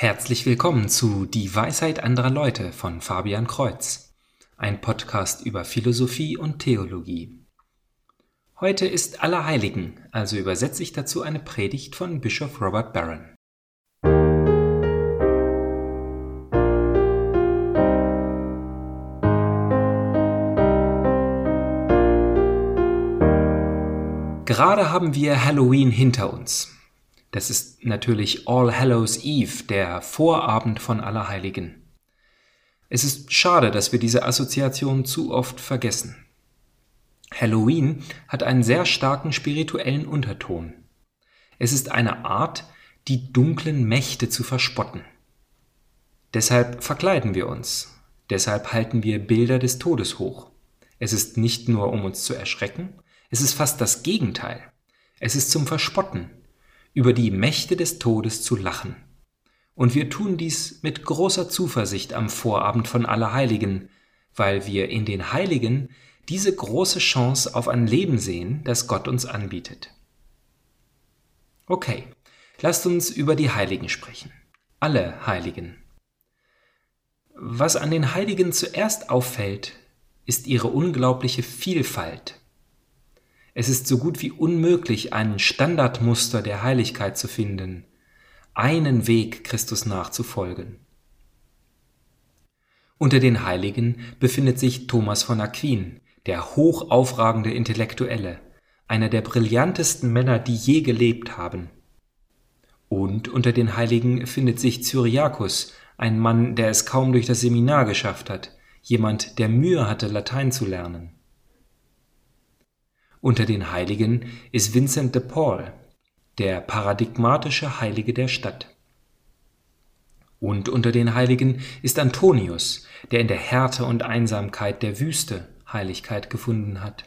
Herzlich willkommen zu Die Weisheit anderer Leute von Fabian Kreuz, ein Podcast über Philosophie und Theologie. Heute ist Allerheiligen, also übersetze ich dazu eine Predigt von Bischof Robert Barron. Gerade haben wir Halloween hinter uns. Das ist natürlich All Hallows Eve, der Vorabend von Allerheiligen. Es ist schade, dass wir diese Assoziation zu oft vergessen. Halloween hat einen sehr starken spirituellen Unterton. Es ist eine Art, die dunklen Mächte zu verspotten. Deshalb verkleiden wir uns, deshalb halten wir Bilder des Todes hoch. Es ist nicht nur, um uns zu erschrecken, es ist fast das Gegenteil. Es ist zum Verspotten, über die Mächte des Todes zu lachen. Und wir tun dies mit großer Zuversicht am Vorabend von Allerheiligen, weil wir in den Heiligen diese große Chance auf ein Leben sehen, das Gott uns anbietet. Okay, lasst uns über die Heiligen sprechen. Alle Heiligen. Was an den Heiligen zuerst auffällt, ist ihre unglaubliche Vielfalt es ist so gut wie unmöglich, ein Standardmuster der Heiligkeit zu finden, einen Weg Christus nachzufolgen. Unter den Heiligen befindet sich Thomas von Aquin, der hochaufragende Intellektuelle, einer der brillantesten Männer, die je gelebt haben. Und unter den Heiligen findet sich Cyriakus, ein Mann, der es kaum durch das Seminar geschafft hat, jemand, der Mühe hatte, Latein zu lernen. Unter den Heiligen ist Vincent de Paul, der paradigmatische Heilige der Stadt. Und unter den Heiligen ist Antonius, der in der Härte und Einsamkeit der Wüste Heiligkeit gefunden hat.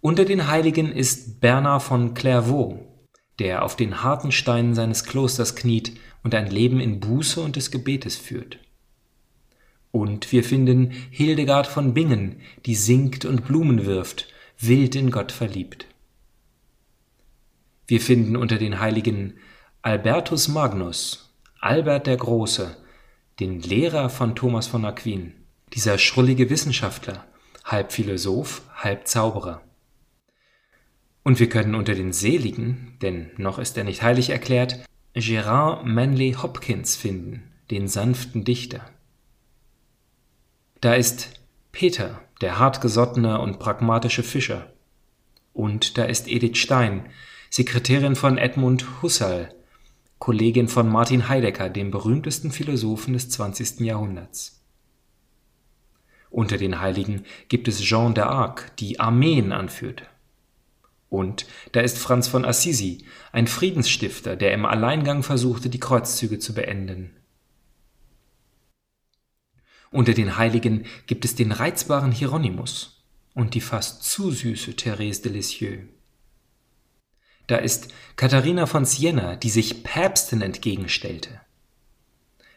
Unter den Heiligen ist Bernard von Clairvaux, der auf den harten Steinen seines Klosters kniet und ein Leben in Buße und des Gebetes führt. Und wir finden Hildegard von Bingen, die singt und Blumen wirft, wild in Gott verliebt. Wir finden unter den Heiligen Albertus Magnus, Albert der Große, den Lehrer von Thomas von Aquin, dieser schrullige Wissenschaftler, halb Philosoph, halb Zauberer. Und wir können unter den Seligen, denn noch ist er nicht heilig erklärt, Gerard Manley Hopkins finden, den sanften Dichter. Da ist Peter, der hartgesottene und pragmatische Fischer. Und da ist Edith Stein, Sekretärin von Edmund Husserl, Kollegin von Martin Heidegger, dem berühmtesten Philosophen des 20. Jahrhunderts. Unter den Heiligen gibt es Jean d'Arc, die Armeen anführt. Und da ist Franz von Assisi, ein Friedensstifter, der im Alleingang versuchte, die Kreuzzüge zu beenden. Unter den Heiligen gibt es den reizbaren Hieronymus und die fast zu süße Therese de Lisieux. Da ist Katharina von Siena, die sich Päpsten entgegenstellte.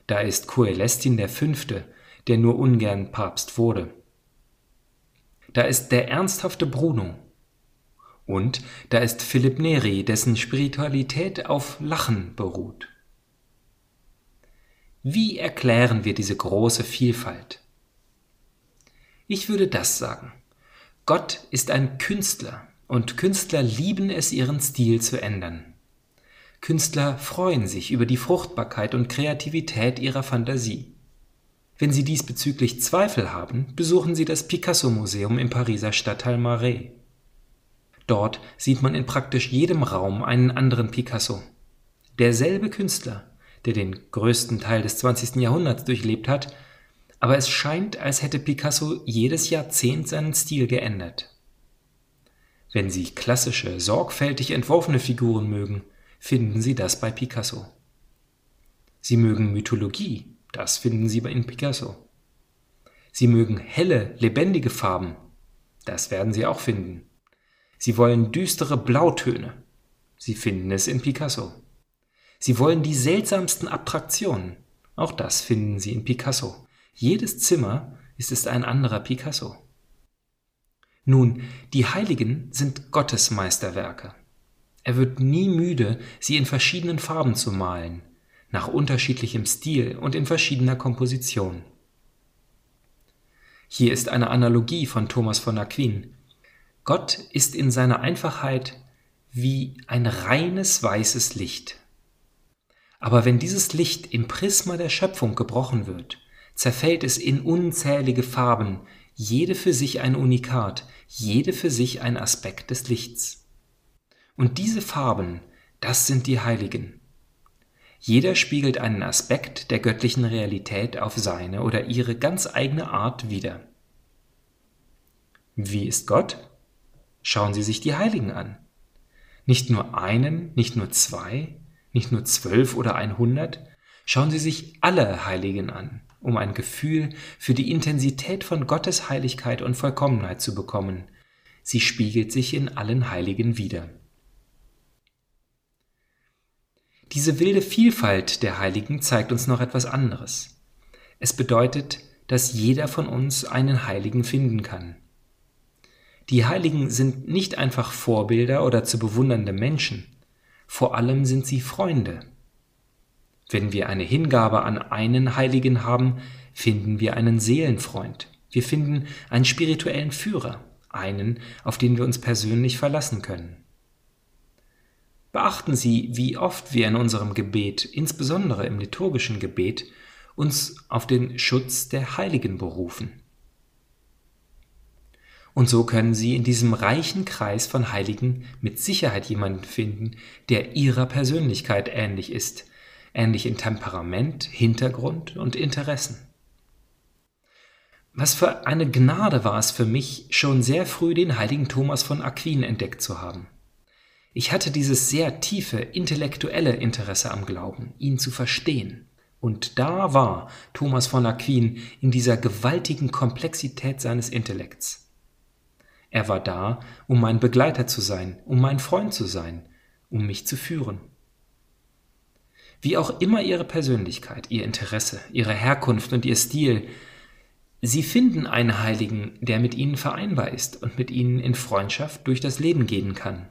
Da ist Coelestin V., der nur ungern Papst wurde. Da ist der ernsthafte Bruno. Und da ist Philipp Neri, dessen Spiritualität auf Lachen beruht. Wie erklären wir diese große Vielfalt? Ich würde das sagen. Gott ist ein Künstler und Künstler lieben es, ihren Stil zu ändern. Künstler freuen sich über die Fruchtbarkeit und Kreativität ihrer Fantasie. Wenn Sie diesbezüglich Zweifel haben, besuchen Sie das Picasso-Museum im Pariser Stadtteil Marais. Dort sieht man in praktisch jedem Raum einen anderen Picasso. Derselbe Künstler, der den größten Teil des 20. Jahrhunderts durchlebt hat, aber es scheint, als hätte Picasso jedes Jahrzehnt seinen Stil geändert. Wenn Sie klassische, sorgfältig entworfene Figuren mögen, finden Sie das bei Picasso. Sie mögen Mythologie, das finden Sie in Picasso. Sie mögen helle, lebendige Farben, das werden Sie auch finden. Sie wollen düstere Blautöne, Sie finden es in Picasso. Sie wollen die seltsamsten Abtraktionen. Auch das finden Sie in Picasso. Jedes Zimmer ist es ein anderer Picasso. Nun, die Heiligen sind Gottes Meisterwerke. Er wird nie müde, sie in verschiedenen Farben zu malen, nach unterschiedlichem Stil und in verschiedener Komposition. Hier ist eine Analogie von Thomas von Aquin. Gott ist in seiner Einfachheit wie ein reines weißes Licht. Aber wenn dieses Licht im Prisma der Schöpfung gebrochen wird, zerfällt es in unzählige Farben, jede für sich ein Unikat, jede für sich ein Aspekt des Lichts. Und diese Farben, das sind die Heiligen. Jeder spiegelt einen Aspekt der göttlichen Realität auf seine oder ihre ganz eigene Art wider. Wie ist Gott? Schauen Sie sich die Heiligen an. Nicht nur einen, nicht nur zwei, nicht nur zwölf oder einhundert. Schauen Sie sich alle Heiligen an, um ein Gefühl für die Intensität von Gottes Heiligkeit und Vollkommenheit zu bekommen. Sie spiegelt sich in allen Heiligen wider. Diese wilde Vielfalt der Heiligen zeigt uns noch etwas anderes. Es bedeutet, dass jeder von uns einen Heiligen finden kann. Die Heiligen sind nicht einfach Vorbilder oder zu bewundernde Menschen, vor allem sind sie Freunde. Wenn wir eine Hingabe an einen Heiligen haben, finden wir einen Seelenfreund. Wir finden einen spirituellen Führer, einen, auf den wir uns persönlich verlassen können. Beachten Sie, wie oft wir in unserem Gebet, insbesondere im liturgischen Gebet, uns auf den Schutz der Heiligen berufen. Und so können Sie in diesem reichen Kreis von Heiligen mit Sicherheit jemanden finden, der Ihrer Persönlichkeit ähnlich ist, ähnlich in Temperament, Hintergrund und Interessen. Was für eine Gnade war es für mich, schon sehr früh den heiligen Thomas von Aquin entdeckt zu haben. Ich hatte dieses sehr tiefe intellektuelle Interesse am Glauben, ihn zu verstehen. Und da war Thomas von Aquin in dieser gewaltigen Komplexität seines Intellekts. Er war da, um mein Begleiter zu sein, um mein Freund zu sein, um mich zu führen. Wie auch immer ihre Persönlichkeit, ihr Interesse, ihre Herkunft und ihr Stil, sie finden einen Heiligen, der mit ihnen vereinbar ist und mit ihnen in Freundschaft durch das Leben gehen kann.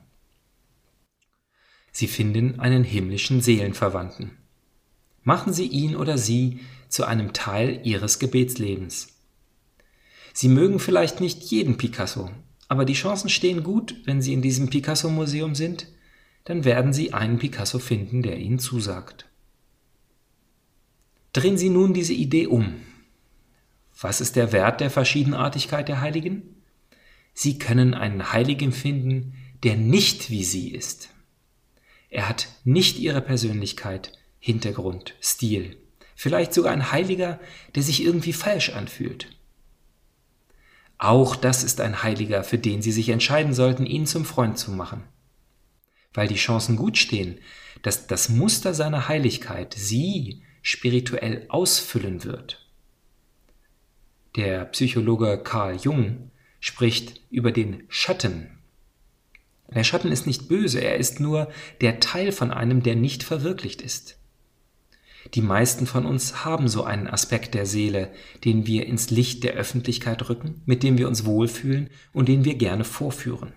Sie finden einen himmlischen Seelenverwandten. Machen Sie ihn oder sie zu einem Teil Ihres Gebetslebens. Sie mögen vielleicht nicht jeden Picasso, aber die Chancen stehen gut, wenn Sie in diesem Picasso-Museum sind, dann werden Sie einen Picasso finden, der Ihnen zusagt. Drehen Sie nun diese Idee um. Was ist der Wert der Verschiedenartigkeit der Heiligen? Sie können einen Heiligen finden, der nicht wie Sie ist. Er hat nicht ihre Persönlichkeit, Hintergrund, Stil. Vielleicht sogar ein Heiliger, der sich irgendwie falsch anfühlt. Auch das ist ein Heiliger, für den Sie sich entscheiden sollten, ihn zum Freund zu machen. Weil die Chancen gut stehen, dass das Muster seiner Heiligkeit Sie spirituell ausfüllen wird. Der Psychologe Carl Jung spricht über den Schatten der Schatten ist nicht böse, er ist nur der Teil von einem, der nicht verwirklicht ist. Die meisten von uns haben so einen Aspekt der Seele, den wir ins Licht der Öffentlichkeit rücken, mit dem wir uns wohlfühlen und den wir gerne vorführen.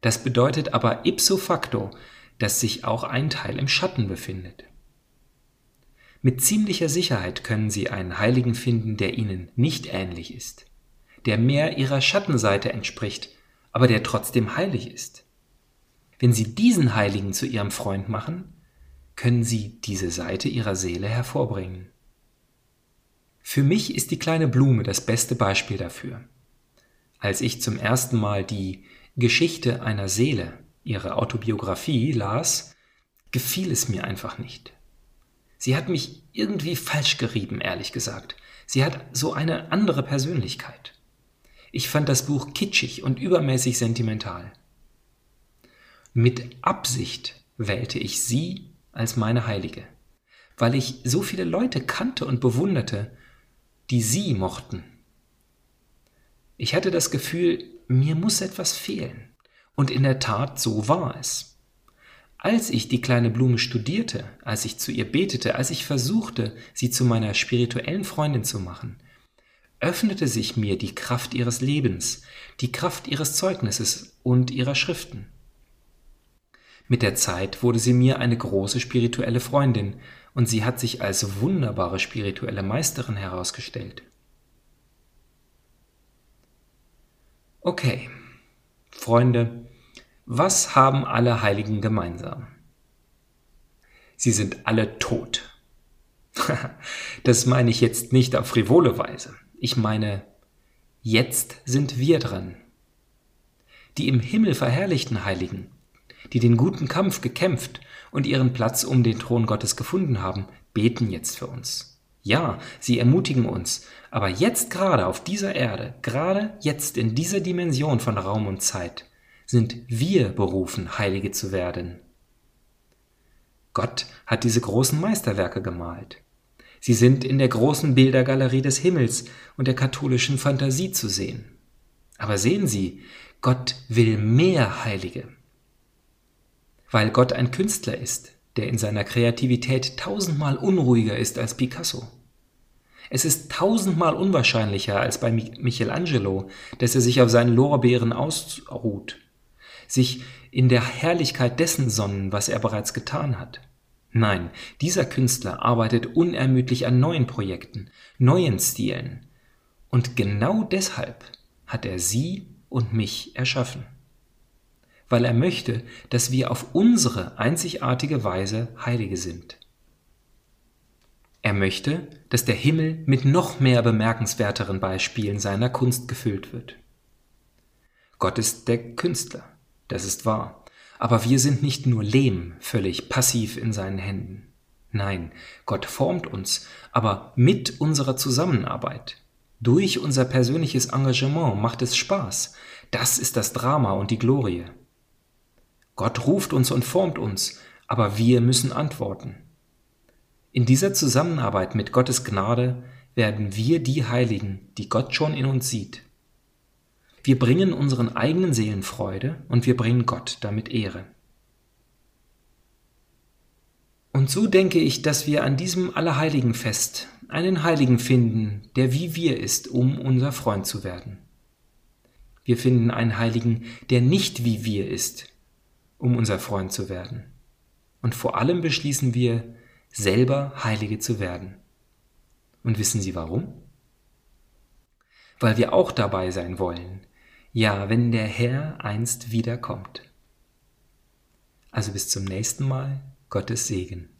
Das bedeutet aber ipso facto, dass sich auch ein Teil im Schatten befindet. Mit ziemlicher Sicherheit können Sie einen Heiligen finden, der Ihnen nicht ähnlich ist, der mehr Ihrer Schattenseite entspricht aber der trotzdem heilig ist. Wenn Sie diesen Heiligen zu Ihrem Freund machen, können Sie diese Seite Ihrer Seele hervorbringen. Für mich ist die kleine Blume das beste Beispiel dafür. Als ich zum ersten Mal die Geschichte einer Seele, ihre Autobiografie, las, gefiel es mir einfach nicht. Sie hat mich irgendwie falsch gerieben, ehrlich gesagt. Sie hat so eine andere Persönlichkeit. Ich fand das Buch kitschig und übermäßig sentimental. Mit Absicht wählte ich sie als meine Heilige, weil ich so viele Leute kannte und bewunderte, die sie mochten. Ich hatte das Gefühl, mir muss etwas fehlen. Und in der Tat, so war es. Als ich die kleine Blume studierte, als ich zu ihr betete, als ich versuchte, sie zu meiner spirituellen Freundin zu machen, öffnete sich mir die Kraft ihres Lebens, die Kraft ihres Zeugnisses und ihrer Schriften. Mit der Zeit wurde sie mir eine große spirituelle Freundin und sie hat sich als wunderbare spirituelle Meisterin herausgestellt. Okay, Freunde, was haben alle Heiligen gemeinsam? Sie sind alle tot. das meine ich jetzt nicht auf frivole Weise. Ich meine, jetzt sind wir dran. Die im Himmel verherrlichten Heiligen, die den guten Kampf gekämpft und ihren Platz um den Thron Gottes gefunden haben, beten jetzt für uns. Ja, sie ermutigen uns, aber jetzt gerade auf dieser Erde, gerade jetzt in dieser Dimension von Raum und Zeit, sind wir berufen, Heilige zu werden. Gott hat diese großen Meisterwerke gemalt. Sie sind in der großen Bildergalerie des Himmels und der katholischen Fantasie zu sehen. Aber sehen Sie, Gott will mehr Heilige. Weil Gott ein Künstler ist, der in seiner Kreativität tausendmal unruhiger ist als Picasso. Es ist tausendmal unwahrscheinlicher als bei Michelangelo, dass er sich auf seinen Lorbeeren ausruht sich in der Herrlichkeit dessen sonnen, was er bereits getan hat. Nein, dieser Künstler arbeitet unermüdlich an neuen Projekten, neuen Stilen. Und genau deshalb hat er sie und mich erschaffen. Weil er möchte, dass wir auf unsere einzigartige Weise Heilige sind. Er möchte, dass der Himmel mit noch mehr bemerkenswerteren Beispielen seiner Kunst gefüllt wird. Gott ist der Künstler. Das ist wahr. Aber wir sind nicht nur Lehm, völlig passiv in seinen Händen. Nein, Gott formt uns, aber mit unserer Zusammenarbeit. Durch unser persönliches Engagement macht es Spaß. Das ist das Drama und die Glorie. Gott ruft uns und formt uns, aber wir müssen antworten. In dieser Zusammenarbeit mit Gottes Gnade werden wir die Heiligen, die Gott schon in uns sieht. Wir bringen unseren eigenen Seelen Freude und wir bringen Gott damit Ehre. Und so denke ich, dass wir an diesem Allerheiligenfest einen Heiligen finden, der wie wir ist, um unser Freund zu werden. Wir finden einen Heiligen, der nicht wie wir ist, um unser Freund zu werden. Und vor allem beschließen wir, selber Heilige zu werden. Und wissen Sie warum? Weil wir auch dabei sein wollen, ja, wenn der Herr einst wiederkommt. Also bis zum nächsten Mal, Gottes Segen.